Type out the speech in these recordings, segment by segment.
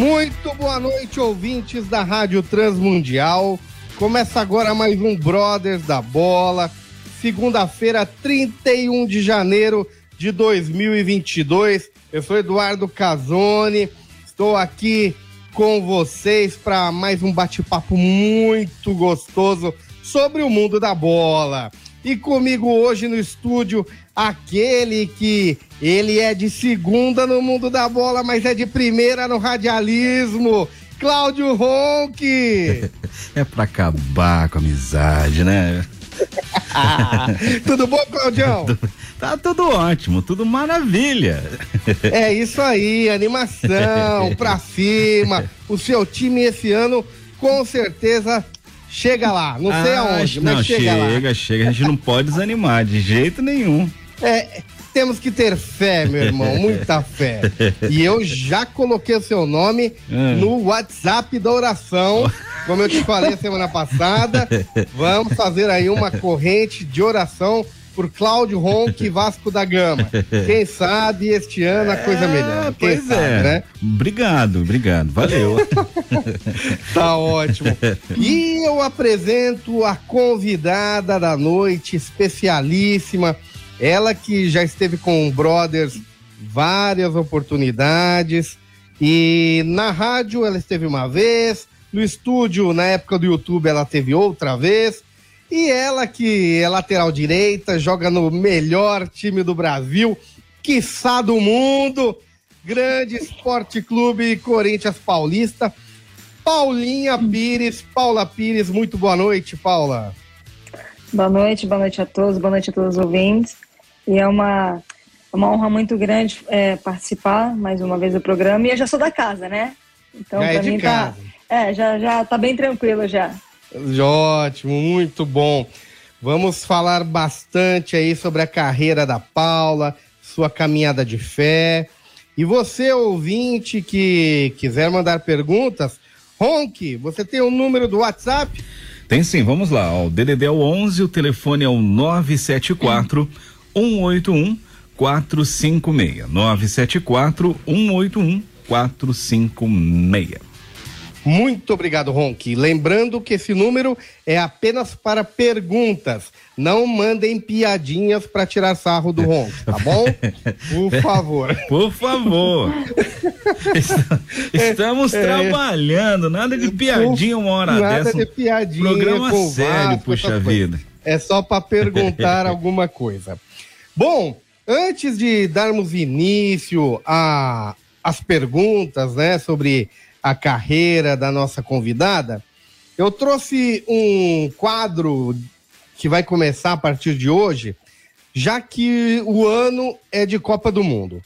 Muito boa noite, ouvintes da Rádio Transmundial. Começa agora mais um Brothers da Bola. Segunda-feira, 31 de janeiro de 2022. Eu sou Eduardo Casoni. Estou aqui com vocês para mais um bate-papo muito gostoso sobre o mundo da bola. E comigo hoje no estúdio, aquele que ele é de segunda no mundo da bola, mas é de primeira no radialismo. Cláudio Ronque. é pra acabar com a amizade, né? tudo bom, Claudião? Tá tudo ótimo, tudo maravilha. É isso aí, animação pra cima. O seu time esse ano com certeza chega lá. Não sei ah, aonde, mas chega, chega lá. Chega, chega. A gente não pode desanimar de jeito nenhum. É, temos que ter fé, meu irmão, muita fé. E eu já coloquei o seu nome é. no WhatsApp da oração. Como eu te falei semana passada, vamos fazer aí uma corrente de oração por Cláudio Ronque Vasco da Gama. Quem sabe este ano a coisa é, melhor. Quem pois sabe, é. né? Obrigado, obrigado. Valeu. tá ótimo. E eu apresento a convidada da noite, especialíssima. Ela que já esteve com o Brothers várias oportunidades. E na rádio ela esteve uma vez, no estúdio, na época do YouTube, ela teve outra vez. E ela que é lateral direita, joga no melhor time do Brasil, quiçá do mundo, grande Esporte Clube Corinthians Paulista. Paulinha Pires, Paula Pires, muito boa noite, Paula. Boa noite, boa noite a todos, boa noite a todos os ouvintes. E é uma, uma honra muito grande é, participar mais uma vez do programa. E eu já sou da casa, né? Então, já é de mim tá, casa. tá. É, já, já tá bem tranquilo já. Ótimo, muito bom. Vamos falar bastante aí sobre a carreira da Paula, sua caminhada de fé. E você, ouvinte, que quiser mandar perguntas, Ronque, você tem o um número do WhatsApp? Tem sim, vamos lá. O DDD é o 11, o telefone é o 974 181 456. 974 181 456. Muito obrigado, Ronque. Lembrando que esse número é apenas para perguntas. Não mandem piadinhas para tirar sarro do Ronque, tá bom? Por favor. Por favor. Estamos é, trabalhando, nada de piadinha uma hora nada dessa. Nada de piadinha. Programa sério, Vasco, puxa vida. É só para perguntar alguma coisa. Bom, antes de darmos início as perguntas, né, sobre a carreira da nossa convidada, eu trouxe um quadro que vai começar a partir de hoje, já que o ano é de Copa do Mundo.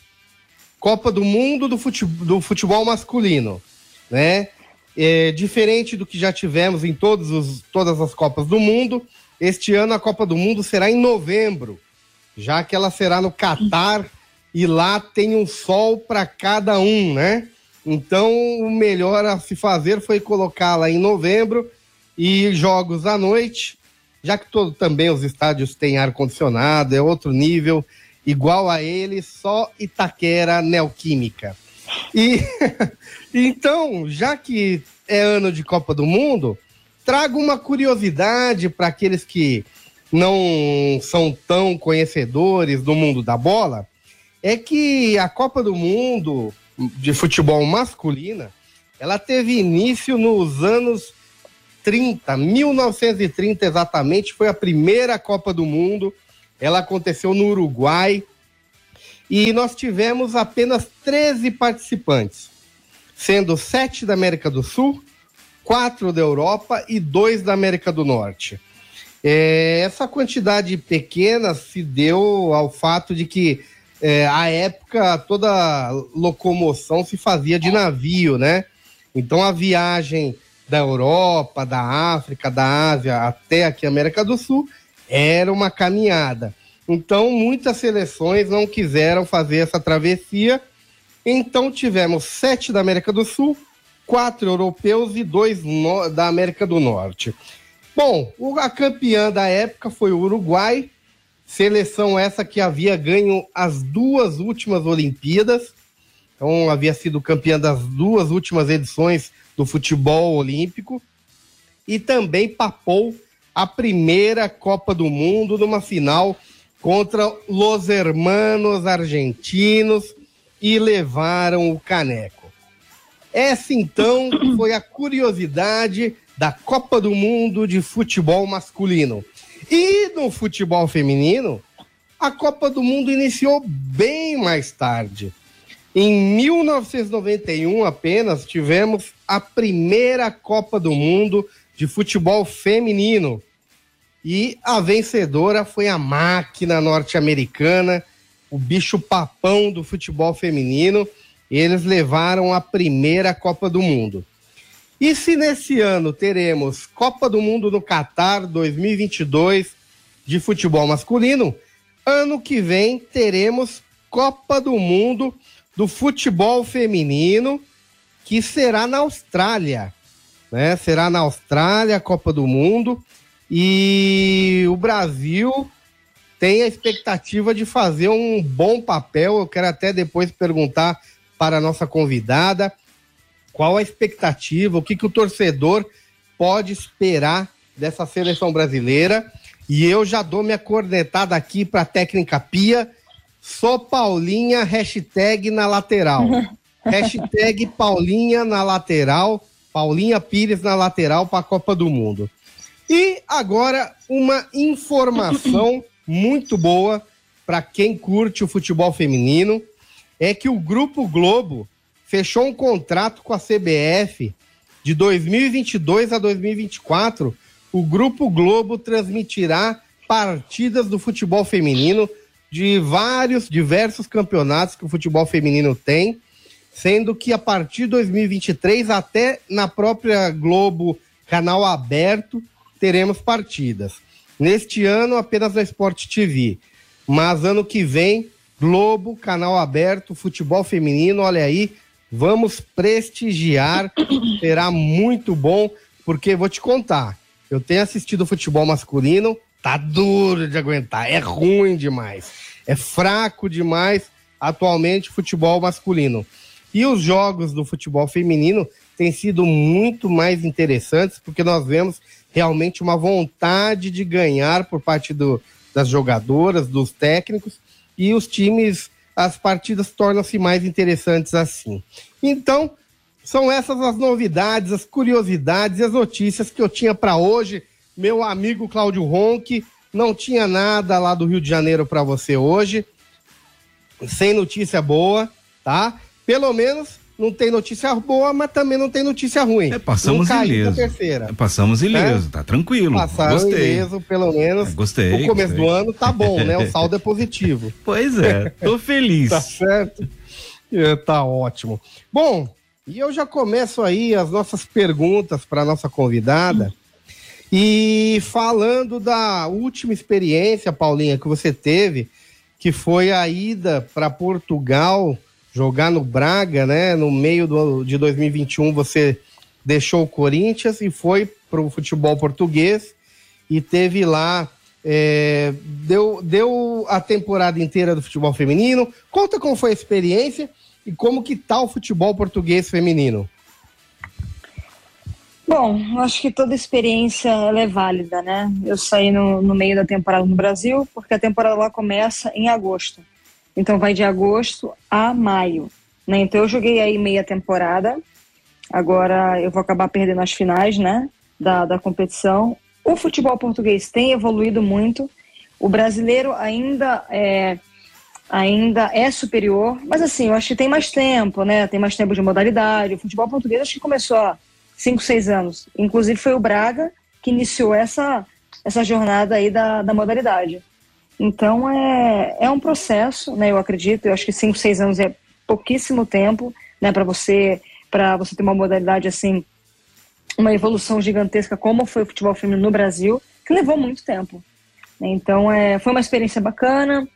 Copa do Mundo do futebol, do futebol masculino, né? É, diferente do que já tivemos em todos os, todas as Copas do Mundo, este ano a Copa do Mundo será em novembro, já que ela será no Catar e lá tem um sol para cada um, né? Então, o melhor a se fazer foi colocá-la em novembro e jogos à noite, já que todo, também os estádios têm ar-condicionado, é outro nível, igual a ele, só Itaquera Neoquímica. E então, já que é ano de Copa do Mundo, trago uma curiosidade para aqueles que não são tão conhecedores do mundo da bola, é que a Copa do Mundo de futebol masculina, ela teve início nos anos 30, 1930 exatamente, foi a primeira Copa do Mundo. Ela aconteceu no Uruguai e nós tivemos apenas 13 participantes, sendo sete da América do Sul, quatro da Europa e dois da América do Norte. É, essa quantidade pequena se deu ao fato de que é, época toda locomoção se fazia de navio, né? Então a viagem da Europa, da África, da Ásia até aqui América do Sul, era uma caminhada. Então, muitas seleções não quiseram fazer essa travessia. Então, tivemos sete da América do Sul, quatro europeus e dois da América do Norte. Bom, a campeã da época foi o Uruguai, seleção essa que havia ganho as duas últimas Olimpíadas. Então, havia sido campeã das duas últimas edições do futebol olímpico. E também papou a primeira Copa do Mundo numa final contra Los Hermanos Argentinos e levaram o caneco. Essa então foi a curiosidade da Copa do Mundo de futebol masculino. E no futebol feminino, a Copa do Mundo iniciou bem mais tarde. Em 1991 apenas tivemos a primeira Copa do Mundo de futebol feminino. E a vencedora foi a máquina norte-americana, o bicho papão do futebol feminino. Eles levaram a primeira Copa do Mundo. E se nesse ano teremos Copa do Mundo no Catar 2022 de futebol masculino, ano que vem teremos Copa do Mundo do futebol feminino, que será na Austrália. Né? Será na Austrália a Copa do Mundo. E o Brasil tem a expectativa de fazer um bom papel. Eu quero até depois perguntar para a nossa convidada qual a expectativa, o que, que o torcedor pode esperar dessa seleção brasileira. E eu já dou minha cornetada aqui para a técnica Pia. Sou Paulinha, hashtag na lateral. hashtag Paulinha na lateral. Paulinha Pires na lateral para a Copa do Mundo. E agora uma informação muito boa para quem curte o futebol feminino é que o Grupo Globo fechou um contrato com a CBF de 2022 a 2024. O Grupo Globo transmitirá partidas do futebol feminino de vários diversos campeonatos que o futebol feminino tem, sendo que a partir de 2023 até na própria Globo canal aberto teremos partidas. Neste ano, apenas na Sport TV. Mas ano que vem, Globo, canal aberto, futebol feminino, olha aí, vamos prestigiar, será muito bom, porque vou te contar, eu tenho assistido futebol masculino, tá duro de aguentar, é ruim demais, é fraco demais atualmente futebol masculino. E os jogos do futebol feminino têm sido muito mais interessantes, porque nós vemos realmente uma vontade de ganhar por parte do, das jogadoras, dos técnicos, e os times, as partidas tornam-se mais interessantes assim. Então, são essas as novidades, as curiosidades e as notícias que eu tinha para hoje. Meu amigo Cláudio Ronque, não tinha nada lá do Rio de Janeiro para você hoje, sem notícia boa, tá? Pelo menos não tem notícia boa, mas também não tem notícia ruim. É, passamos ileso. É, passamos ileso, é? tá tranquilo. Passaram gostei. ileso, pelo menos. É, gostei. No começo gostei. do ano tá bom, né? O saldo é positivo. Pois é, tô feliz. tá certo? É, tá ótimo. Bom, e eu já começo aí as nossas perguntas para nossa convidada. E falando da última experiência, Paulinha, que você teve, que foi a ida para Portugal jogar no Braga, né? No meio do, de 2021 você deixou o Corinthians e foi para o futebol português e teve lá é, deu, deu a temporada inteira do futebol feminino. Conta como foi a experiência e como que tá o futebol português feminino. Bom, acho que toda experiência é válida, né? Eu saí no, no meio da temporada no Brasil, porque a temporada lá começa em agosto. Então vai de agosto a maio. Né? Então eu joguei aí meia temporada. Agora eu vou acabar perdendo as finais, né? Da, da competição. O futebol português tem evoluído muito. O brasileiro ainda é, ainda é superior, mas assim, eu acho que tem mais tempo, né? Tem mais tempo de modalidade. O futebol português acho que começou há 5, 6 anos. Inclusive foi o Braga que iniciou essa, essa jornada aí da, da modalidade. Então é, é um processo, né? Eu acredito, eu acho que cinco, seis anos é pouquíssimo tempo, né? Para você para você ter uma modalidade assim uma evolução gigantesca como foi o futebol feminino no Brasil, que levou muito tempo. Então, é, foi uma experiência bacana,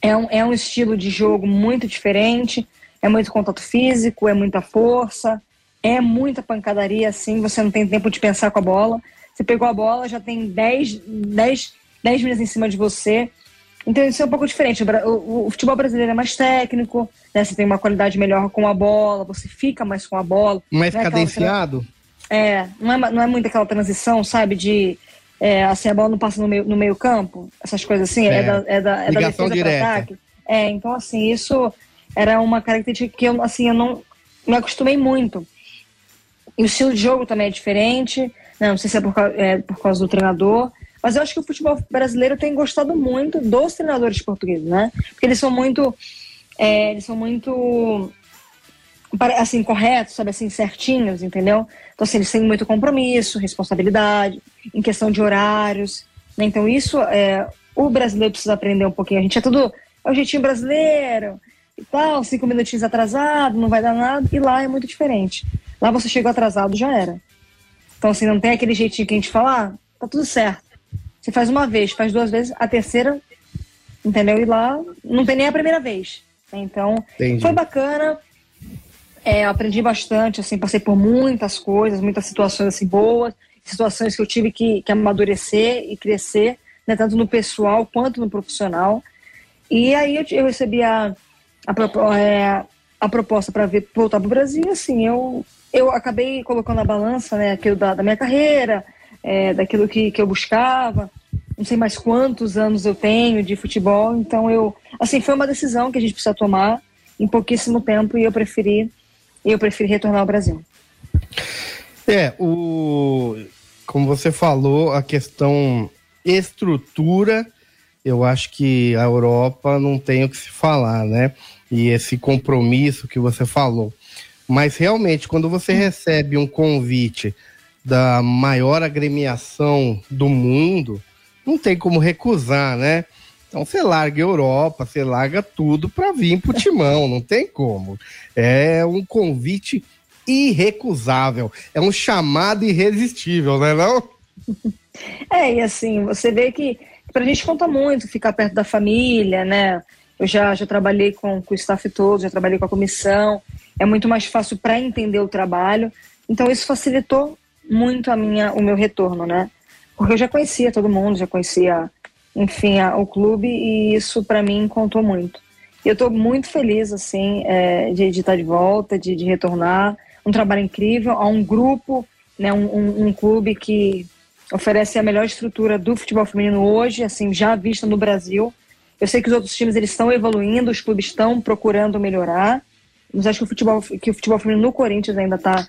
é um, é um estilo de jogo muito diferente, é muito contato físico, é muita força, é muita pancadaria, assim, você não tem tempo de pensar com a bola. Você pegou a bola, já tem 10, 10, 10 meninas em cima de você. Então isso é um pouco diferente. O, o, futebol brasileiro é mais técnico, né? Você tem uma qualidade melhor com a bola, você fica mais com a bola. Mais é cadenciado? É, não é, não é muito aquela transição, sabe, de é, assim, a bola não passa no meio, no meio campo, essas coisas assim, é, é da, é da, é da defesa direta. ataque. É, então assim, isso era uma característica que eu, assim, eu não me acostumei muito. E o estilo de jogo também é diferente, né? não sei se é por, é por causa do treinador, mas eu acho que o futebol brasileiro tem gostado muito dos treinadores portugueses, né? Porque eles são muito, é, eles são muito, assim, corretos, sabe, assim, certinhos, entendeu? Então, assim, eles têm muito compromisso, responsabilidade, em questão de horários, né? Então, isso, é, o brasileiro precisa aprender um pouquinho. A gente é tudo, é o jeitinho brasileiro e tal, cinco minutinhos atrasado, não vai dar nada, e lá é muito diferente. Lá você chegou atrasado, já era. Então, assim, não tem aquele jeitinho que a gente fala, ah, tá tudo certo. Você faz uma vez, faz duas vezes, a terceira, entendeu? E lá não tem nem a primeira vez. Então, Entendi. foi bacana. É, aprendi bastante, assim, passei por muitas coisas, muitas situações assim boas, situações que eu tive que, que amadurecer e crescer, né, tanto no pessoal quanto no profissional. E aí eu, eu recebi a, a, é, a proposta para voltar para o Brasil, assim, eu, eu acabei colocando na balança né, aquilo da, da minha carreira, é, daquilo que, que eu buscava. Não sei mais quantos anos eu tenho de futebol, então eu, assim, foi uma decisão que a gente precisa tomar em pouquíssimo tempo e eu preferi, eu preferi retornar ao Brasil. É, o, como você falou, a questão estrutura, eu acho que a Europa não tem o que se falar, né? E esse compromisso que você falou. Mas realmente, quando você recebe um convite da maior agremiação do mundo, não tem como recusar, né? Então você larga a Europa, você larga tudo para vir pro timão, não tem como. É um convite irrecusável, é um chamado irresistível, né não? É, e assim, você vê que pra gente conta muito ficar perto da família, né? Eu já, já trabalhei com, com o staff todo, já trabalhei com a comissão, é muito mais fácil para entender o trabalho. Então isso facilitou muito a minha, o meu retorno, né? Porque eu já conhecia todo mundo, já conhecia, enfim, a, o clube e isso para mim contou muito. E eu estou muito feliz, assim, é, de, de estar de volta, de, de retornar. Um trabalho incrível, a um grupo, né, um, um, um clube que oferece a melhor estrutura do futebol feminino hoje, assim, já vista no Brasil. Eu sei que os outros times eles estão evoluindo, os clubes estão procurando melhorar, mas acho que o futebol, que o futebol feminino no Corinthians ainda está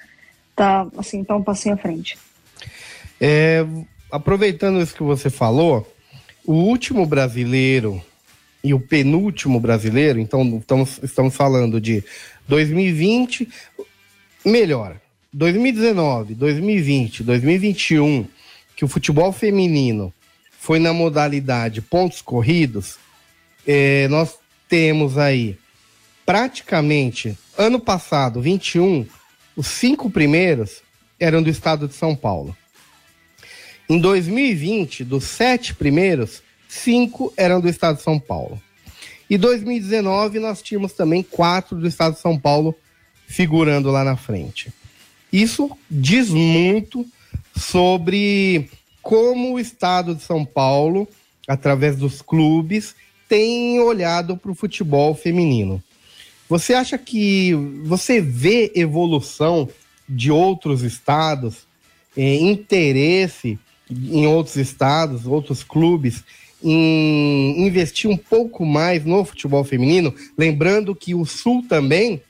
tá assim, tá um passinho à frente. É, aproveitando isso que você falou, o último brasileiro e o penúltimo brasileiro, então estamos, estamos falando de 2020, melhor, 2019, 2020, 2021, que o futebol feminino foi na modalidade pontos corridos, é, nós temos aí praticamente ano passado, 21, os cinco primeiros eram do estado de São Paulo. Em 2020, dos sete primeiros, cinco eram do estado de São Paulo. E 2019 nós tínhamos também quatro do estado de São Paulo figurando lá na frente. Isso diz muito sobre como o estado de São Paulo, através dos clubes, tem olhado para o futebol feminino. Você acha que você vê evolução de outros estados, eh, interesse em outros estados, outros clubes, em investir um pouco mais no futebol feminino? Lembrando que o Sul também,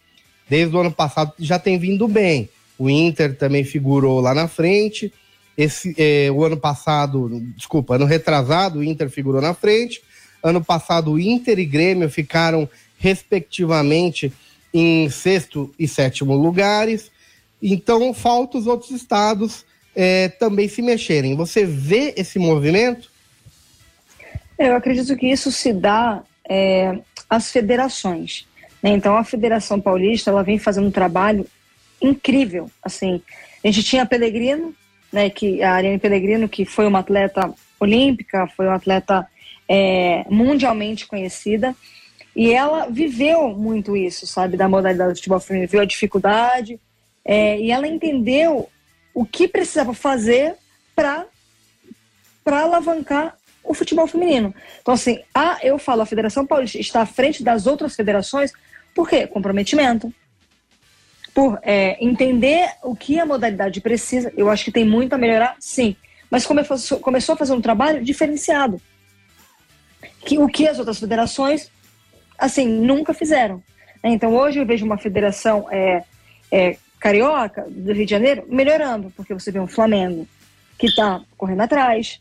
desde o ano passado, já tem vindo bem. O Inter também figurou lá na frente. Esse, eh, o ano passado, desculpa, ano retrasado, o Inter figurou na frente. Ano passado, o Inter e Grêmio ficaram respectivamente, em sexto e sétimo lugares. Então, falta os outros estados é, também se mexerem. Você vê esse movimento? Eu acredito que isso se dá é, às federações. Né? Então, a Federação Paulista ela vem fazendo um trabalho incrível, assim, A gente tinha a Pellegrino, né, que, a Ariane Pellegrino, que foi uma atleta olímpica, foi uma atleta é, mundialmente conhecida, e ela viveu muito isso, sabe, da modalidade do futebol feminino, viu a dificuldade, é, e ela entendeu o que precisava fazer para alavancar o futebol feminino. Então, assim, a, eu falo, a Federação Paulista está à frente das outras federações, por quê? Comprometimento. Por é, entender o que a modalidade precisa, eu acho que tem muito a melhorar, sim. Mas começou, começou a fazer um trabalho diferenciado. Que, o que as outras federações, assim, nunca fizeram. Então, hoje eu vejo uma federação é, é, carioca do Rio de Janeiro melhorando, porque você vê um Flamengo que está correndo atrás,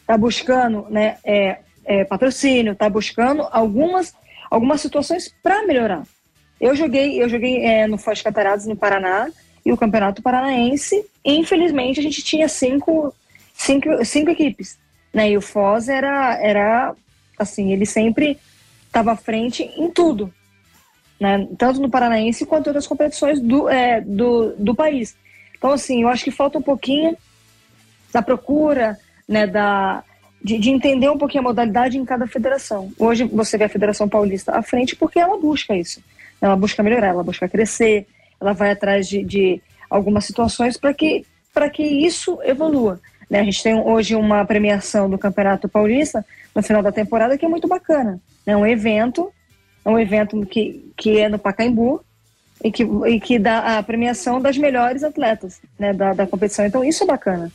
está buscando né, é, é, patrocínio, está buscando algumas, algumas situações para melhorar. Eu joguei, eu joguei é, no Foz Cataratas, no Paraná, e o Campeonato Paranaense, infelizmente, a gente tinha cinco, cinco, cinco equipes. Né? E o Foz era, era assim, ele sempre estava à frente em tudo. Né? Tanto no Paranaense quanto em outras competições do, é, do, do país. Então, assim, eu acho que falta um pouquinho da procura, né, da, de, de, entender um pouquinho a modalidade em cada federação. Hoje você vê a Federação Paulista à frente porque ela busca isso. Ela busca melhorar, ela busca crescer, ela vai atrás de, de algumas situações para que, que isso evolua. Né? A gente tem hoje uma premiação do Campeonato Paulista no final da temporada que é muito bacana. É né? um evento, é um evento que, que é no Pacaembu, e que, e que dá a premiação das melhores atletas né, da, da competição. Então, isso é bacana.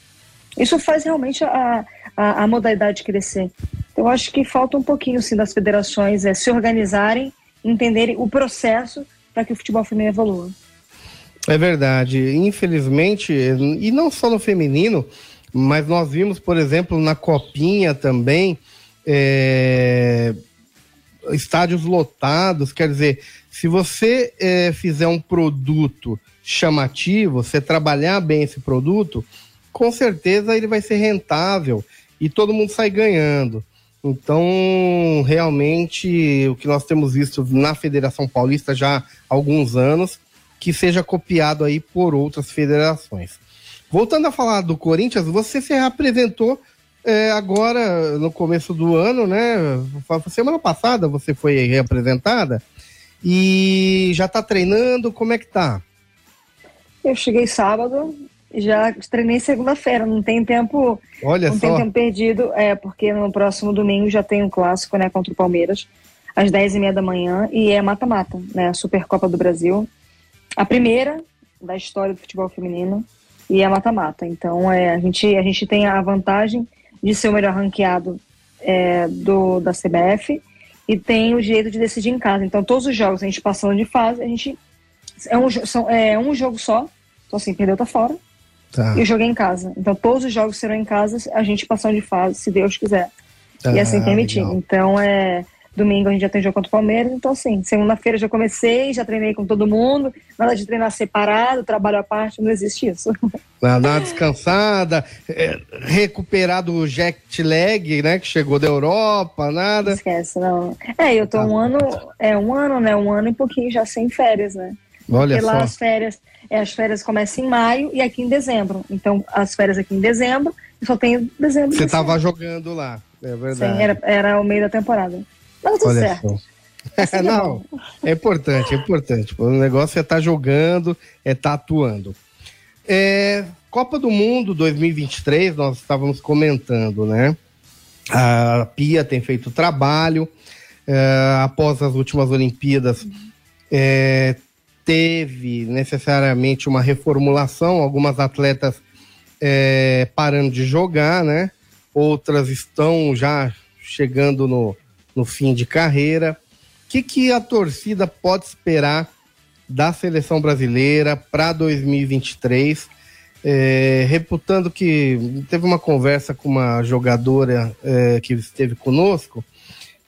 Isso faz realmente a, a, a modalidade crescer. Então, eu acho que falta um pouquinho sim, das federações é, se organizarem, entenderem o processo para que o futebol feminino evolua. É verdade. Infelizmente, e não só no feminino, mas nós vimos, por exemplo, na Copinha também, é, estádios lotados. Quer dizer, se você é, fizer um produto chamativo, você trabalhar bem esse produto, com certeza ele vai ser rentável e todo mundo sai ganhando. Então, realmente, o que nós temos visto na Federação Paulista já há alguns anos, que seja copiado aí por outras federações. Voltando a falar do Corinthians, você se reapresentou é, agora no começo do ano, né? Semana passada você foi reapresentada e já está treinando, como é que tá? Eu cheguei sábado, já treinei segunda-feira, não tem tempo. Olha não só. tem tempo perdido, é, porque no próximo domingo já tem um clássico, né, contra o Palmeiras, às 10h30 da manhã, e é mata-mata, né? A Supercopa do Brasil. A primeira da história do futebol feminino e é mata-mata. Então é, a, gente, a gente tem a vantagem de ser o melhor ranqueado é, do, da CBF e tem o direito de decidir em casa. Então todos os jogos a gente passando de fase, a gente. É um, são, é um jogo só. Então assim, perdeu, tá fora. Tá. E eu joguei em casa. Então todos os jogos serão em casa, a gente passando de fase, se Deus quiser. Ah, e assim permitido. Então é. Domingo a gente já tem jogo contra o Palmeiras, então assim, segunda-feira já comecei, já treinei com todo mundo, nada de treinar separado, trabalho à parte, não existe isso. Nada descansada, é, recuperar do jet lag, né, que chegou da Europa, nada. Esquece, não. É, eu tô tá. um ano, é um ano, né, um ano e pouquinho já sem férias, né. Olha Porque só. lá as férias, é, as férias começam em maio e aqui em dezembro. Então, as férias aqui em dezembro, só tenho dezembro. Você estava jogando lá, é verdade. Sim, era, era o meio da temporada. Mas tudo Olha certo. Assim não, é importante, é importante. O negócio é estar tá jogando, é estar tá atuando. É, Copa do Mundo 2023, nós estávamos comentando, né? A Pia tem feito trabalho. É, após as últimas Olimpíadas, é, teve necessariamente uma reformulação, algumas atletas é, parando de jogar, né? Outras estão já chegando no, no fim de carreira. O que, que a torcida pode esperar da seleção brasileira para 2023? É, reputando que teve uma conversa com uma jogadora é, que esteve conosco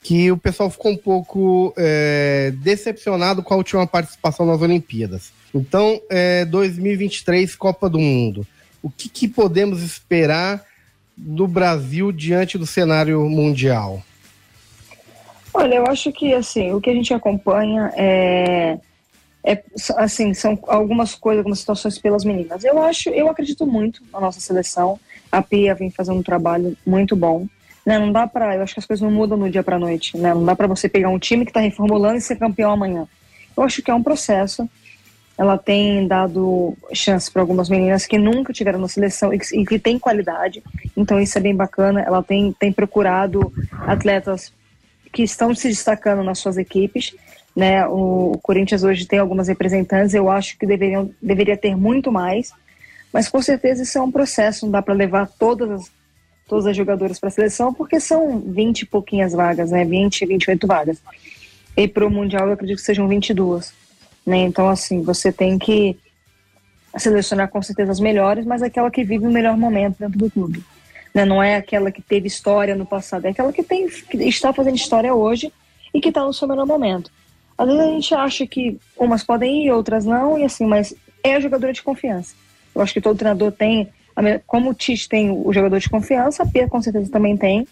que o pessoal ficou um pouco é, decepcionado com a última participação nas Olimpíadas. Então, é, 2023, Copa do Mundo. O que, que podemos esperar do Brasil diante do cenário mundial? Olha, eu acho que assim, o que a gente acompanha é é, assim, são algumas coisas, algumas situações pelas meninas. Eu acho, eu acredito muito na nossa seleção. A Pia vem fazendo um trabalho muito bom. Né? Não dá para, eu acho que as coisas não mudam no dia para noite. Né? Não dá para você pegar um time que está reformulando e ser campeão amanhã. Eu acho que é um processo. Ela tem dado chance para algumas meninas que nunca tiveram na seleção e que, e que têm qualidade. Então isso é bem bacana. Ela tem, tem procurado atletas que estão se destacando nas suas equipes né? O, o, Corinthians hoje tem algumas representantes, eu acho que deveriam, deveria ter muito mais, mas com certeza isso é um processo, não dá para levar todas as, todas as jogadoras para a seleção, porque são 20 e pouquinhas vagas, né? 20, 28 vagas. E para o Mundial eu acredito que sejam 22. Né? Então, assim, você tem que selecionar com certeza as melhores, mas aquela que vive o melhor momento dentro do clube. Né? Não é aquela que teve história no passado, é aquela que, tem, que está fazendo história hoje e que está no seu melhor momento. Às vezes a gente acha que umas podem ir, outras não, e assim, mas é a jogadora de confiança. Eu acho que todo treinador tem, como o Tite tem o jogador de confiança, a Pia com certeza também tem.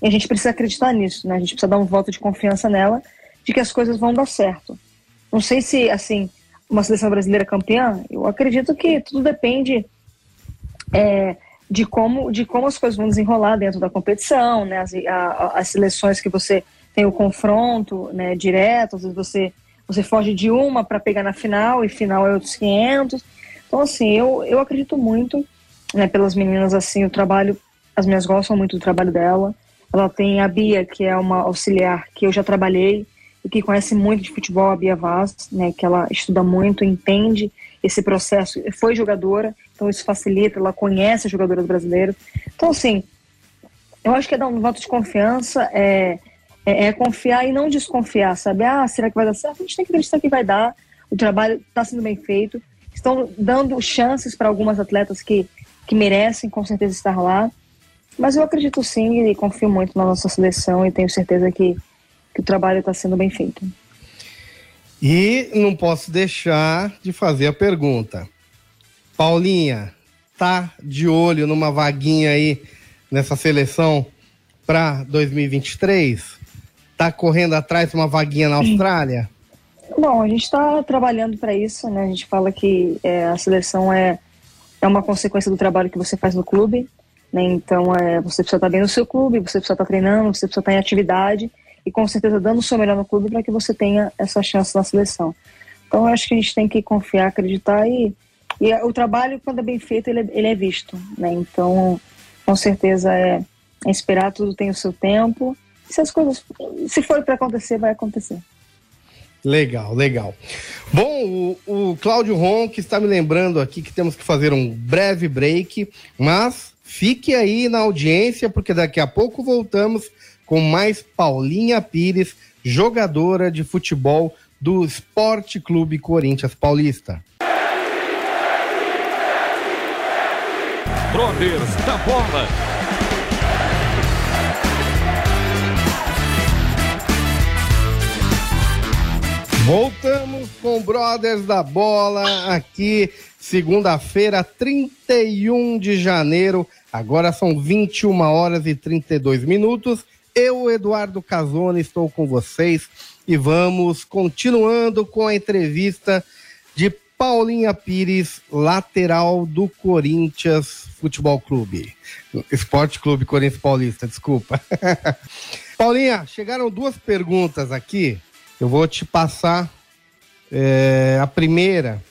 E a gente precisa acreditar nisso, né? A gente precisa dar um voto de confiança nela, de que as coisas vão dar certo. Não sei se, assim, uma seleção brasileira campeã, eu acredito que tudo depende é, de, como, de como as coisas vão desenrolar dentro da competição, né? As, a, as seleções que você tem o confronto né, direto, às vezes você, você foge de uma para pegar na final e final é outros 500. Então, assim, eu, eu acredito muito né, pelas meninas, assim, o trabalho, as minhas gostam muito do trabalho dela. Ela tem a Bia, que é uma auxiliar que eu já trabalhei e que conhece muito de futebol, a Bia Vaz, né, que ela estuda muito, entende esse processo, foi jogadora, então isso facilita, ela conhece as jogadoras brasileiras. Então, assim, eu acho que é dar um voto de confiança, é, é, é, confiar e não desconfiar, sabe? Ah, será que vai dar certo? A gente tem que acreditar que vai dar. O trabalho está sendo bem feito. Estão dando chances para algumas atletas que, que merecem, com certeza, estar lá. Mas eu acredito sim e confio muito na nossa seleção e tenho certeza que, que o trabalho está sendo bem feito. E não posso deixar de fazer a pergunta. Paulinha, tá de olho numa vaguinha aí nessa seleção para 2023? Tá correndo atrás de uma vaguinha na Austrália? Bom, a gente está trabalhando para isso, né? A gente fala que é, a seleção é, é uma consequência do trabalho que você faz no clube, né? Então, é, você precisa estar tá bem no seu clube, você precisa estar tá treinando, você precisa estar tá em atividade e com certeza dando o seu melhor no clube para que você tenha essa chance na seleção. Então, eu acho que a gente tem que confiar, acreditar e, e o trabalho, quando é bem feito, ele, é, ele é visto, né? Então, com certeza é, é esperar, tudo tem o seu tempo se as coisas, se for para acontecer, vai acontecer. Legal, legal. Bom, o, o Cláudio Ronque está me lembrando aqui que temos que fazer um breve break, mas fique aí na audiência, porque daqui a pouco voltamos com mais Paulinha Pires, jogadora de futebol do Esporte Clube Corinthians Paulista. Brothers da Bola Voltamos com Brothers da Bola aqui, segunda-feira, 31 de janeiro. Agora são 21 horas e 32 minutos. Eu, Eduardo Casoni, estou com vocês e vamos continuando com a entrevista de Paulinha Pires, lateral do Corinthians Futebol Clube. Esporte Clube Corinthians Paulista, desculpa. Paulinha, chegaram duas perguntas aqui eu vou te passar é, a primeira.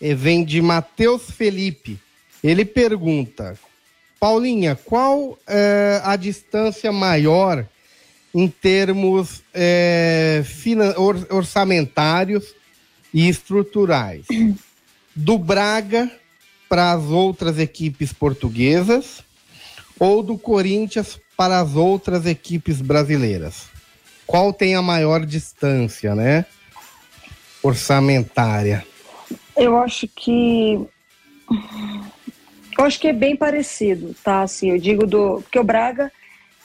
É, vem de Matheus Felipe. Ele pergunta: Paulinha, qual é, a distância maior em termos é, or orçamentários e estruturais do Braga para as outras equipes portuguesas ou do Corinthians para as outras equipes brasileiras? qual tem a maior distância, né? Orçamentária. Eu acho que eu acho que é bem parecido, tá? Assim, eu digo do porque o Braga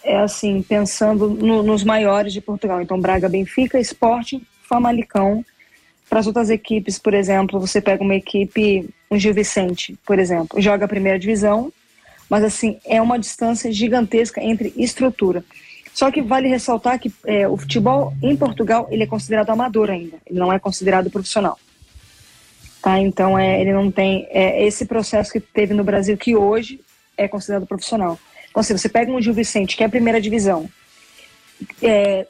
é assim pensando no, nos maiores de Portugal. Então Braga, Benfica, Sporting, Famalicão. Para as outras equipes, por exemplo, você pega uma equipe, um Gil Vicente, por exemplo, joga a primeira divisão, mas assim é uma distância gigantesca entre estrutura. Só que vale ressaltar que é, o futebol em Portugal ele é considerado amador ainda, ele não é considerado profissional. Tá? Então, é, ele não tem é, esse processo que teve no Brasil, que hoje é considerado profissional. Então, se assim, você pega um Gil Vicente, que é a primeira divisão, é,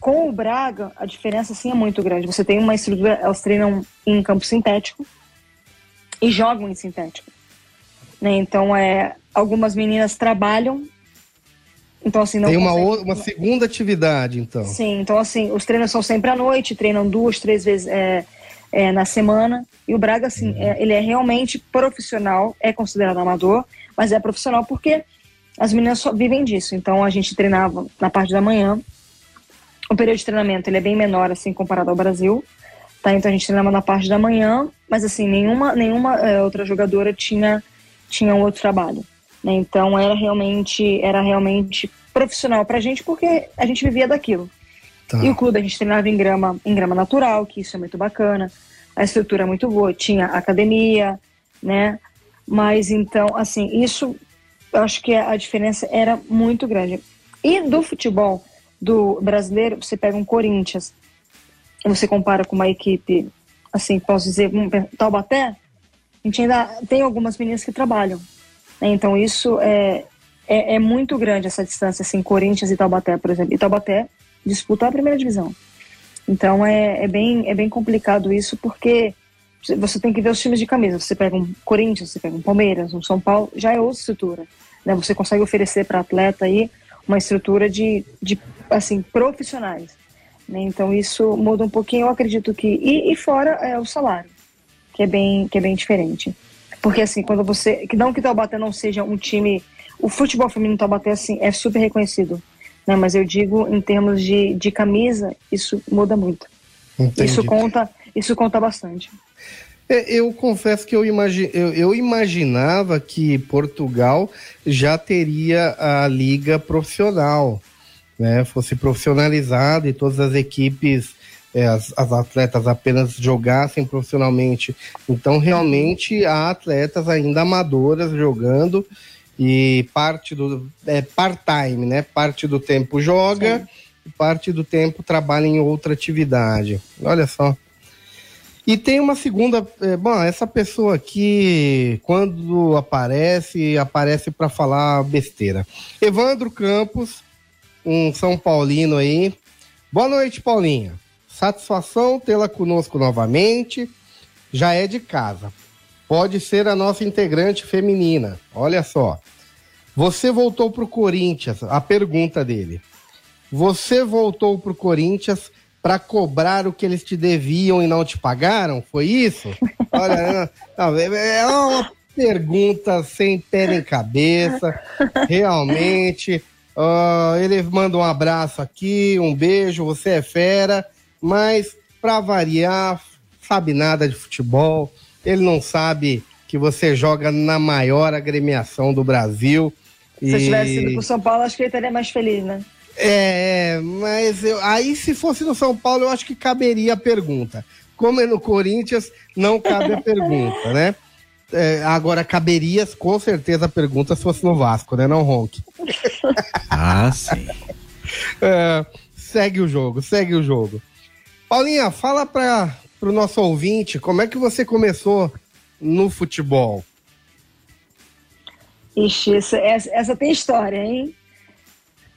com o Braga, a diferença sim é muito grande. Você tem uma estrutura, elas treinam em campo sintético e jogam em sintético. Né? Então, é, algumas meninas trabalham. Então, assim, não Tem uma, consegue... uma segunda atividade, então. Sim, então, assim, os treinos são sempre à noite, treinam duas, três vezes é, é, na semana. E o Braga, assim, uhum. é, ele é realmente profissional, é considerado amador, mas é profissional porque as meninas só vivem disso. Então, a gente treinava na parte da manhã. O período de treinamento ele é bem menor, assim, comparado ao Brasil. Tá? Então, a gente treinava na parte da manhã, mas, assim, nenhuma, nenhuma é, outra jogadora tinha, tinha um outro trabalho. Né? Então, era realmente, era realmente profissional pra gente, porque a gente vivia daquilo. Tá. E o clube a gente treinava em grama, em grama natural, que isso é muito bacana. A estrutura é muito boa, tinha academia, né? Mas então, assim, isso eu acho que a diferença era muito grande. E do futebol do brasileiro, você pega um Corinthians, você compara com uma equipe, assim, posso dizer, um, Taubaté, a gente ainda tem algumas meninas que trabalham. Né? Então isso é, é, é, muito grande essa distância, assim, Corinthians e Taubaté, por exemplo. E Taubaté disputa a primeira divisão. Então é, é, bem, é bem complicado isso, porque você tem que ver os times de camisa. Você pega um Corinthians, você pega um Palmeiras, um São Paulo, já é outra estrutura. Né? Você consegue oferecer para atleta aí uma estrutura de, de assim profissionais. Né? Então isso muda um pouquinho. Eu acredito que e, e, fora é o salário, que é bem que é bem diferente. Porque assim quando você que não que Taubaté não seja um time, o futebol feminino Taubaté assim é super reconhecido. Né, mas eu digo em termos de, de camisa, isso muda muito. Entendi. Isso conta, isso conta bastante. É, eu confesso que eu, imagi eu, eu, imaginava que Portugal já teria a liga profissional, né? Fosse profissionalizada e todas as equipes, é, as, as, atletas apenas jogassem profissionalmente. Então, realmente, há atletas ainda amadoras jogando e parte do é, part-time, né? Parte do tempo joga, Sim. e parte do tempo trabalha em outra atividade. Olha só. E tem uma segunda. É, bom, essa pessoa aqui, quando aparece, aparece para falar besteira. Evandro Campos, um São Paulino aí. Boa noite, Paulinha. Satisfação tê-la conosco novamente. Já é de casa. Pode ser a nossa integrante feminina. Olha só. Você voltou para o Corinthians. A pergunta dele. Você voltou para o Corinthians para cobrar o que eles te deviam e não te pagaram? Foi isso? Olha, não, é, é uma pergunta sem pé nem cabeça, realmente. Uh, ele manda um abraço aqui, um beijo, você é fera, mas para variar, sabe nada de futebol, ele não sabe que você joga na maior agremiação do Brasil. Se e... tivesse ido pro São Paulo, acho que ele estaria mais feliz, né? É, mas eu, aí se fosse no São Paulo, eu acho que caberia a pergunta. Como é no Corinthians, não cabe a pergunta, né? É, agora, caberia com certeza a pergunta se fosse no Vasco, né? Não Ronk. Ah, sim. É, segue o jogo, segue o jogo. Paulinha, fala para o nosso ouvinte como é que você começou no futebol. Ixi, essa, essa, essa tem história, hein?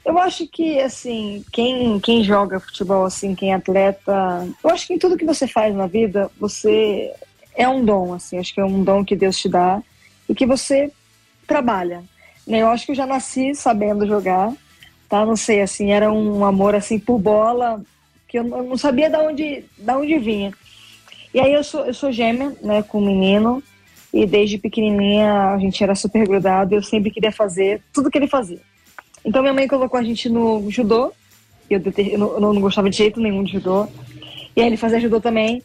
Eu acho que, assim, quem, quem joga futebol, assim, quem é atleta, eu acho que em tudo que você faz na vida, você é um dom, assim, acho que é um dom que Deus te dá e que você trabalha. Eu acho que eu já nasci sabendo jogar, tá? Não sei, assim, era um amor, assim, por bola, que eu não sabia de onde, da onde vinha. E aí eu sou, eu sou gêmea, né, com um menino, e desde pequenininha a gente era super grudado, eu sempre queria fazer tudo que ele fazia. Então minha mãe colocou a gente no judô. Eu, eu não gostava de jeito nenhum de judô. E aí ele fazia judô também.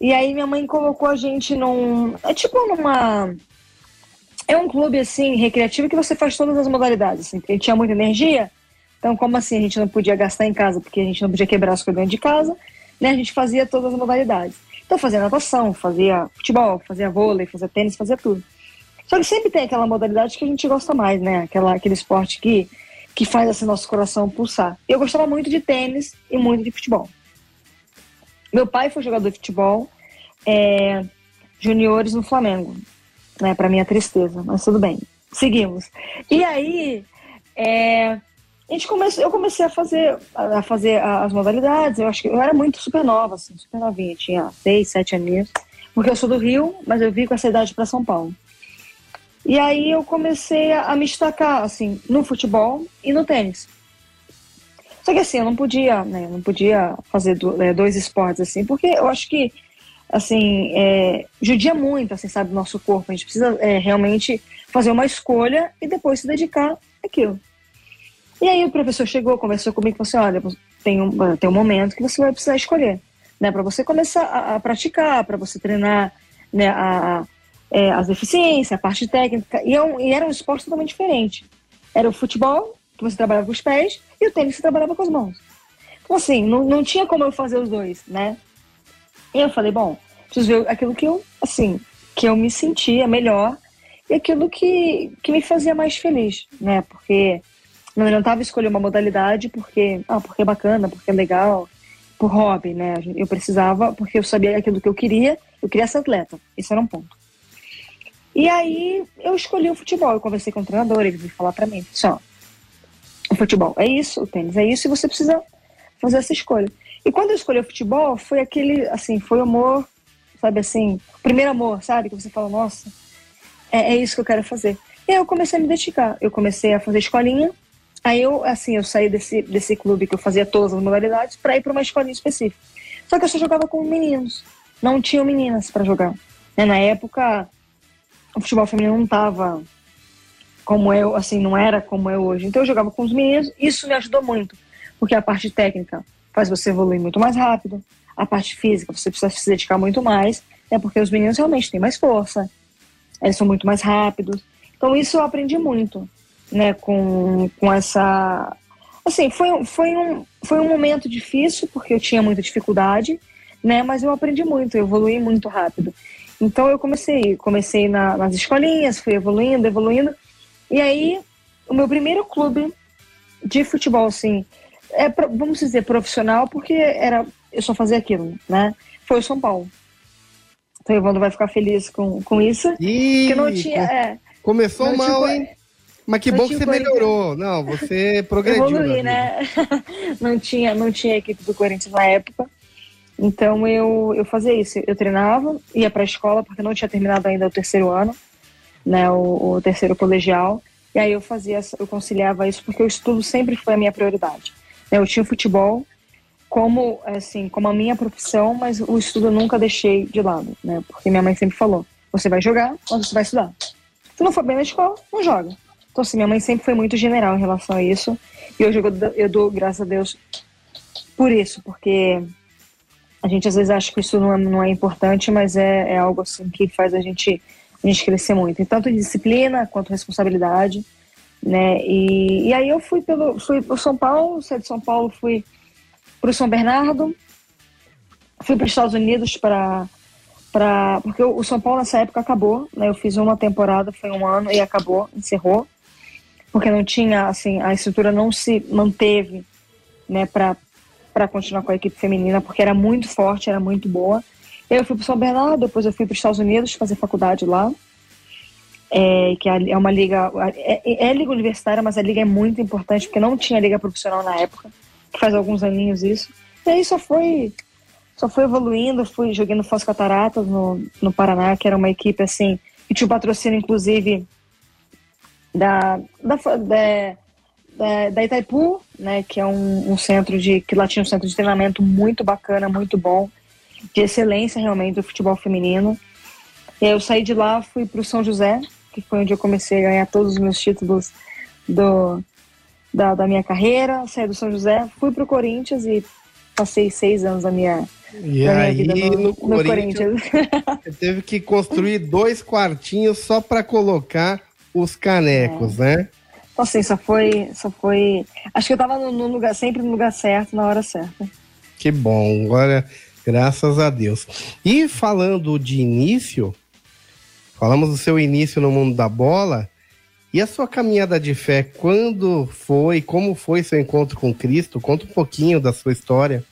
E aí minha mãe colocou a gente num. É tipo numa. É um clube assim, recreativo, que você faz todas as modalidades. Assim, ele tinha muita energia. Então, como assim a gente não podia gastar em casa, porque a gente não podia quebrar as coisas de casa, né? A gente fazia todas as modalidades. Então fazia natação, fazia futebol, fazia vôlei, fazia tênis, fazia tudo. Só que sempre tem aquela modalidade que a gente gosta mais, né? Aquela, aquele esporte que, que faz assim, nosso coração pulsar. Eu gostava muito de tênis e muito de futebol. Meu pai foi jogador de futebol. É, juniores no Flamengo, né? Para minha tristeza, mas tudo bem. Seguimos. E aí, é, a gente começou, eu comecei a fazer, a fazer as modalidades. Eu acho que eu era muito super nova, assim, super novinha, tinha seis, sete anos, porque eu sou do Rio, mas eu vim com essa idade para São Paulo. E aí eu comecei a, me destacar, assim, no futebol e no tênis. Só que assim, eu não podia, né? Eu não podia fazer é, dois esportes assim, porque eu acho que assim é, judia muito, assim, sabe, nosso corpo. A gente precisa é, realmente fazer uma escolha e depois se dedicar àquilo. E aí o professor chegou, conversou comigo e falou assim: olha, tem um, tem um momento que você vai precisar escolher, né? Para você começar a, a praticar, para você treinar né, a, a é, as deficiências, a parte técnica. E, é um, e era um esporte totalmente diferente. Era o futebol que você trabalhava com os pés, e o tênis que você trabalhava com as mãos. Então, assim, não, não tinha como eu fazer os dois, né? E eu falei, bom, preciso ver aquilo que eu, assim, que eu me sentia melhor e aquilo que, que me fazia mais feliz, né? Porque não adiantava escolher uma modalidade porque, ah, porque é bacana, porque é legal, por hobby, né? Eu precisava, porque eu sabia aquilo que eu queria, eu queria ser atleta. Isso era um ponto. E aí eu escolhi o futebol. Eu conversei com o treinador, ele veio falar para mim, disse, ó, o futebol é isso, o tênis é isso, e você precisa fazer essa escolha. E quando eu escolhi o futebol, foi aquele, assim, foi amor, sabe assim, primeiro amor, sabe? Que você fala, nossa, é, é isso que eu quero fazer. E aí eu comecei a me dedicar. Eu comecei a fazer escolinha. Aí eu, assim, eu saí desse, desse clube que eu fazia todas as modalidades para ir para uma escolinha específica. Só que eu só jogava com meninos. Não tinham meninas para jogar. Né? Na época, o futebol feminino não estava como eu, assim, não era como é hoje. Então eu jogava com os meninos, isso me ajudou muito, porque a parte técnica faz você evoluir muito mais rápido, a parte física você precisa se dedicar muito mais, é porque os meninos realmente têm mais força, eles são muito mais rápidos. Então isso eu aprendi muito, né, com, com essa... Assim, foi, foi, um, foi um momento difícil, porque eu tinha muita dificuldade, né, mas eu aprendi muito, eu evolui muito rápido. Então eu comecei, comecei na, nas escolinhas, fui evoluindo, evoluindo, e aí, o meu primeiro clube de futebol, assim, é, vamos dizer, profissional, porque era eu só fazia aquilo, né? Foi o São Paulo. Então o Evandro vai ficar feliz com, com isso. Ih, não tinha. É, começou não mal, tinha, hein? Mas que bom que você melhorou. Não, você progrediu. Evolui, né? não, tinha, não tinha equipe do Corinthians na época. Então eu, eu fazia isso. Eu treinava, ia para a escola, porque não tinha terminado ainda o terceiro ano né, o, o, terceiro colegial. E aí eu fazia, eu conciliava isso porque o estudo sempre foi a minha prioridade. Eu tinha futebol como assim, como a minha profissão, mas o estudo eu nunca deixei de lado, né? Porque minha mãe sempre falou: você vai jogar ou você vai estudar. Se não for bem na escola, não joga. Então assim, minha mãe sempre foi muito general em relação a isso. E hoje eu, eu dou graças a Deus por isso, porque a gente às vezes acha que isso não é, não é importante, mas é, é algo assim que faz a gente a gente crescer muito, tanto em disciplina quanto responsabilidade, né? E, e aí eu fui pelo fui pro São Paulo, saí de São Paulo, fui para o São Bernardo, fui para os Estados Unidos para para porque o São Paulo nessa época acabou, né? Eu fiz uma temporada, foi um ano e acabou, encerrou, porque não tinha assim a estrutura não se manteve, né? Para para continuar com a equipe feminina, porque era muito forte, era muito boa. Eu fui para São Bernardo, depois eu fui para os Estados Unidos fazer faculdade lá. É, que é, é uma liga, é, é, liga universitária, mas a liga é muito importante, porque não tinha liga profissional na época, faz alguns aninhos isso. E aí só foi, só foi evoluindo, fui jogando Foz Cataratas no, no Paraná, que era uma equipe assim, que tinha o patrocínio, inclusive, da, da, da, da Itaipu, né, que é um, um centro de, que lá tinha um centro de treinamento muito bacana, muito bom, de excelência realmente do futebol feminino. E aí eu saí de lá, fui para o São José, que foi onde eu comecei a ganhar todos os meus títulos do, da, da minha carreira. Saí do São José, fui para o Corinthians e passei seis anos da minha, e da minha vida no, no, no Corinthians. Corinthians. Teve que construir dois quartinhos só para colocar os canecos, é. né? Então, assim, só foi, só foi. Acho que eu estava no, no, lugar, sempre no lugar certo, na hora certa. Que bom. Agora Graças a Deus. E falando de início, falamos do seu início no mundo da bola. E a sua caminhada de fé, quando foi, como foi seu encontro com Cristo? Conta um pouquinho da sua história.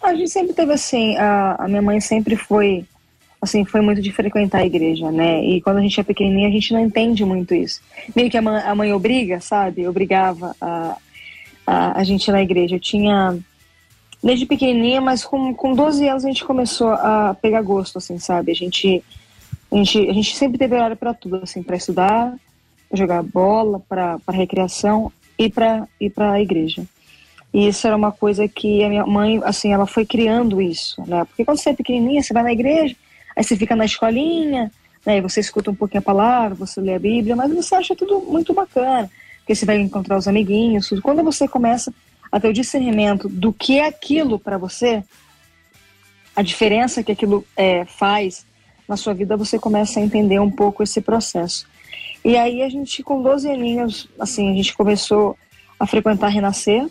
A gente sempre teve assim, a, a minha mãe sempre foi assim, foi muito de frequentar a igreja, né? E quando a gente é pequenininha, a gente não entende muito isso. Meio que a mãe, a mãe obriga, sabe? Obrigava a, a, a gente ir na igreja. Eu tinha, desde pequenininha, mas com, com 12 anos a gente começou a pegar gosto, assim, sabe? A gente, a gente, a gente sempre teve horário para tudo, assim, para estudar, pra jogar bola, para recreação e para ir para a igreja. E isso era uma coisa que a minha mãe, assim, ela foi criando isso, né? Porque quando você é pequenininha, você vai na igreja, Aí você fica na escolinha, né, você escuta um pouquinho a palavra, você lê a Bíblia, mas você acha tudo muito bacana, porque você vai encontrar os amiguinhos. Tudo. Quando você começa a ter o discernimento do que é aquilo para você, a diferença que aquilo é, faz na sua vida, você começa a entender um pouco esse processo. E aí a gente, com 12 aninhos, assim, a gente começou a frequentar Renascer,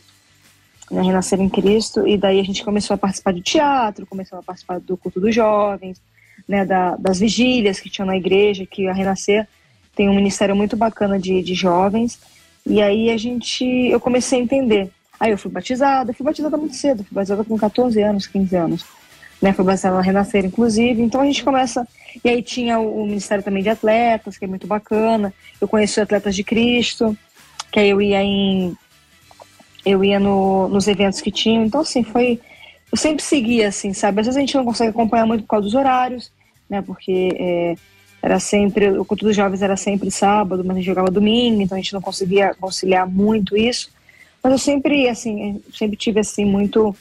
né, Renascer em Cristo, e daí a gente começou a participar de teatro, começou a participar do culto dos jovens, né, da, das vigílias que tinha na igreja, que a Renascer tem um ministério muito bacana de, de jovens. E aí a gente, eu comecei a entender. Aí eu fui batizada, fui batizada muito cedo, fui batizada com 14 anos, 15 anos. Né, fui batizada na Renascer, inclusive. Então a gente começa. E aí tinha o, o Ministério também de Atletas, que é muito bacana. Eu conheci Atletas de Cristo, que aí eu ia em. Eu ia no, nos eventos que tinham. Então, assim, foi. Eu sempre seguia, assim, sabe? Às vezes a gente não consegue acompanhar muito por causa dos horários, né? Porque é, era sempre, o culto dos jovens era sempre sábado, mas a gente jogava domingo, então a gente não conseguia conciliar muito isso. Mas eu sempre, assim, sempre tive, assim, muito,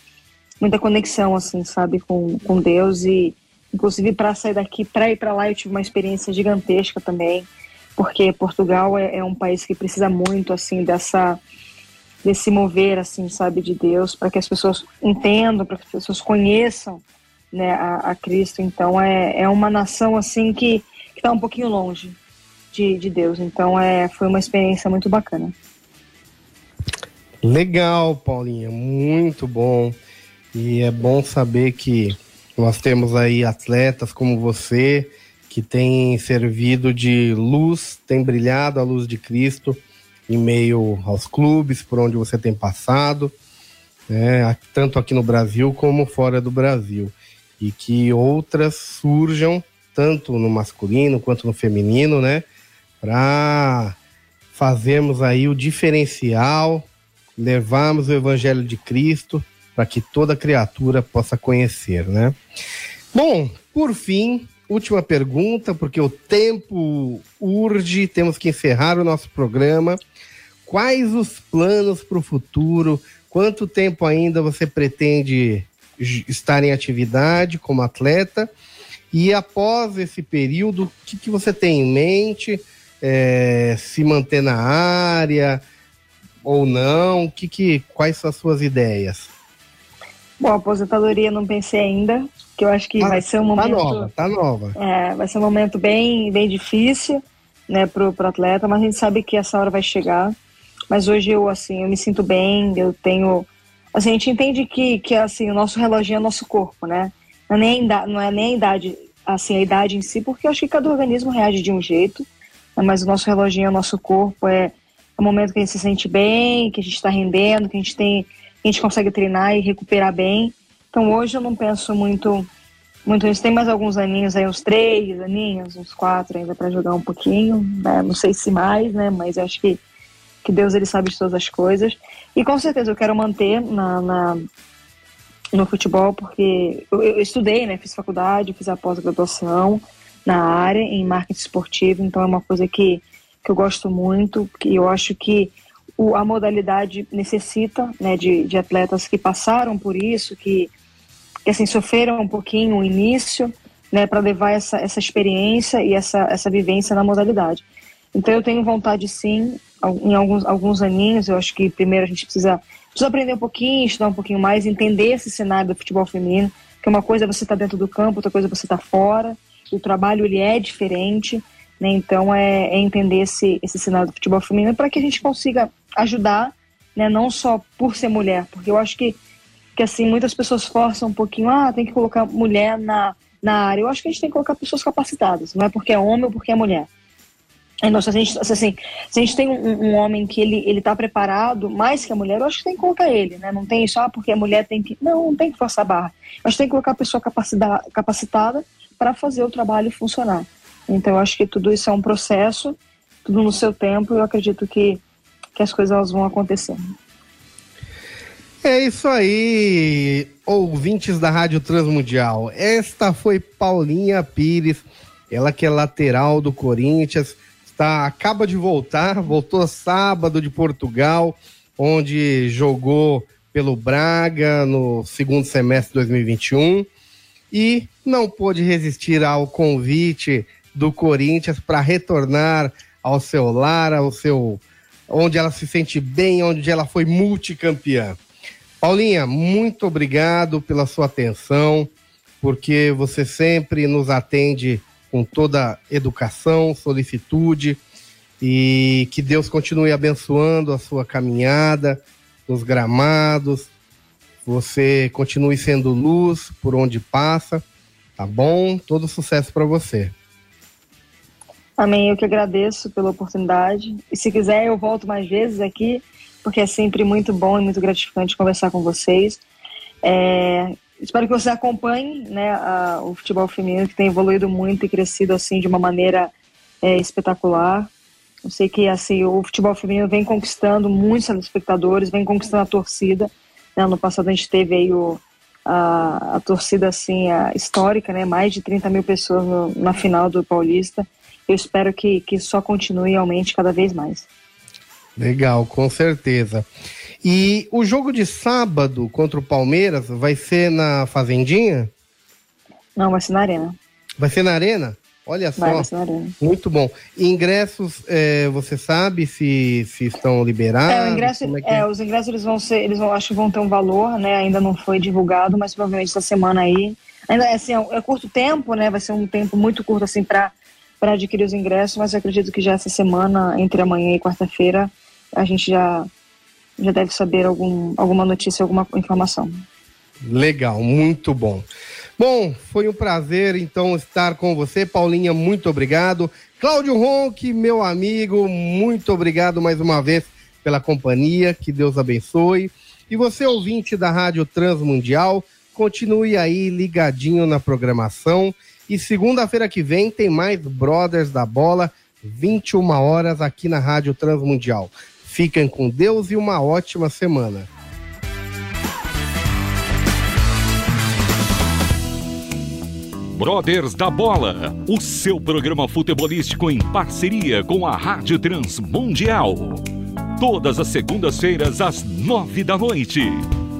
muita conexão, assim, sabe, com, com Deus e, inclusive, para sair daqui, para ir para lá, eu tive uma experiência gigantesca também, porque Portugal é, é um país que precisa muito, assim, dessa desse mover, assim, sabe, de Deus, para que as pessoas entendam, para que as pessoas conheçam né, a, a Cristo. Então é, é uma nação assim que está um pouquinho longe de, de Deus. Então é, foi uma experiência muito bacana. Legal, Paulinha, muito bom. E é bom saber que nós temos aí atletas como você que têm servido de luz, tem brilhado a luz de Cristo em meio aos clubes por onde você tem passado, né, tanto aqui no Brasil como fora do Brasil e que outras surjam tanto no masculino quanto no feminino, né? Para fazermos aí o diferencial, levarmos o evangelho de Cristo para que toda criatura possa conhecer, né? Bom, por fim, última pergunta, porque o tempo urge, temos que encerrar o nosso programa. Quais os planos para o futuro? Quanto tempo ainda você pretende estar em atividade como atleta. E após esse período, o que, que você tem em mente? É, se manter na área ou não? Que, que, quais são as suas ideias? Bom, aposentadoria não pensei ainda, que eu acho que ah, vai ser um tá momento. Tá nova, tá nova. É, vai ser um momento bem, bem difícil, né, pro, pro atleta, mas a gente sabe que essa hora vai chegar. Mas hoje eu, assim, eu me sinto bem, eu tenho Assim, a gente entende que, que assim, o nosso relógio é o nosso corpo, né? Não é, nem a, não é nem a idade, assim, a idade em si, porque eu acho que cada organismo reage de um jeito, né? mas o nosso relógio é o nosso corpo, é, é o momento que a gente se sente bem, que a gente está rendendo, que a gente tem, a gente consegue treinar e recuperar bem. Então hoje eu não penso muito muito nisso. Tem mais alguns aninhos aí, uns três aninhos, uns quatro ainda para jogar um pouquinho, né? não sei se mais, né? Mas acho que que Deus ele sabe de todas as coisas. E com certeza eu quero manter na, na no futebol, porque eu, eu, estudei, né? Fiz faculdade, fiz a pós-graduação na área, em marketing esportivo, então é uma coisa que, que eu gosto muito, que eu acho que o, a modalidade necessita né, de, de atletas que passaram por isso, que, que assim, sofreram um pouquinho o início, né, para levar essa, essa experiência e essa, essa vivência na modalidade. Então eu tenho vontade sim em alguns, alguns aninhos, eu acho que primeiro a gente precisa, precisa aprender um pouquinho, estudar um pouquinho mais, entender esse cenário do futebol feminino, que uma coisa é você estar tá dentro do campo, outra coisa é você estar tá fora, o trabalho ele é diferente, né? então é, é entender esse, esse cenário do futebol feminino para que a gente consiga ajudar, né? não só por ser mulher, porque eu acho que, que assim, muitas pessoas forçam um pouquinho, ah, tem que colocar mulher na, na área, eu acho que a gente tem que colocar pessoas capacitadas, não é porque é homem ou porque é mulher. Nossa, se a gente, assim, se a gente tem um, um, homem que ele ele está preparado mais que a mulher, eu acho que tem que colocar ele, né? Não tem isso, ah, porque a mulher tem que. Não, não tem que forçar a barra. Mas tem que colocar a pessoa capacitada para fazer o trabalho funcionar. Então, eu acho que tudo isso é um processo, tudo no seu tempo, e eu acredito que, que as coisas elas vão acontecer. É isso aí, ouvintes da Rádio Transmundial. Esta foi Paulinha Pires, ela que é lateral do Corinthians, está acaba de voltar, voltou sábado de Portugal, onde jogou pelo Braga no segundo semestre de 2021 e não pôde resistir ao convite do Corinthians para retornar ao seu lar, ao seu onde ela se sente bem, onde ela foi multicampeã. Paulinha, muito obrigado pela sua atenção, porque você sempre nos atende com toda educação, solicitude e que Deus continue abençoando a sua caminhada nos gramados. Você continue sendo luz por onde passa, tá bom? Todo sucesso para você. Amém. Eu que agradeço pela oportunidade. E se quiser, eu volto mais vezes aqui, porque é sempre muito bom e muito gratificante conversar com vocês. É, espero que você acompanhe né, a, o futebol feminino, que tem evoluído muito e crescido assim de uma maneira é, espetacular. Eu sei que assim, o futebol feminino vem conquistando muitos telespectadores, vem conquistando a torcida. Né? No passado a gente teve aí o, a, a torcida assim, a histórica, né? mais de 30 mil pessoas no, na final do Paulista eu espero que, que só continue e aumente cada vez mais. Legal, com certeza. E o jogo de sábado contra o Palmeiras vai ser na Fazendinha? Não, vai ser na Arena. Vai ser na Arena? Olha só. Vai, vai ser na Arena. Muito bom. ingressos, é, você sabe se, se estão liberados? É, ingresso, é é, é? os ingressos eles vão ser, eles vão, acho que vão ter um valor, né? Ainda não foi divulgado, mas provavelmente essa semana aí. Ainda é assim, é, é curto tempo, né? Vai ser um tempo muito curto assim para para adquirir os ingressos, mas eu acredito que já essa semana, entre amanhã e quarta-feira, a gente já, já deve saber algum, alguma notícia, alguma informação. Legal, muito bom. Bom, foi um prazer então estar com você, Paulinha, muito obrigado. Cláudio Ronque, meu amigo, muito obrigado mais uma vez pela companhia, que Deus abençoe. E você, ouvinte da Rádio Transmundial, continue aí ligadinho na programação e segunda-feira que vem tem mais Brothers da Bola, 21 horas aqui na Rádio Transmundial. Fiquem com Deus e uma ótima semana. Brothers da Bola, o seu programa futebolístico em parceria com a Rádio Transmundial. Todas as segundas-feiras às nove da noite.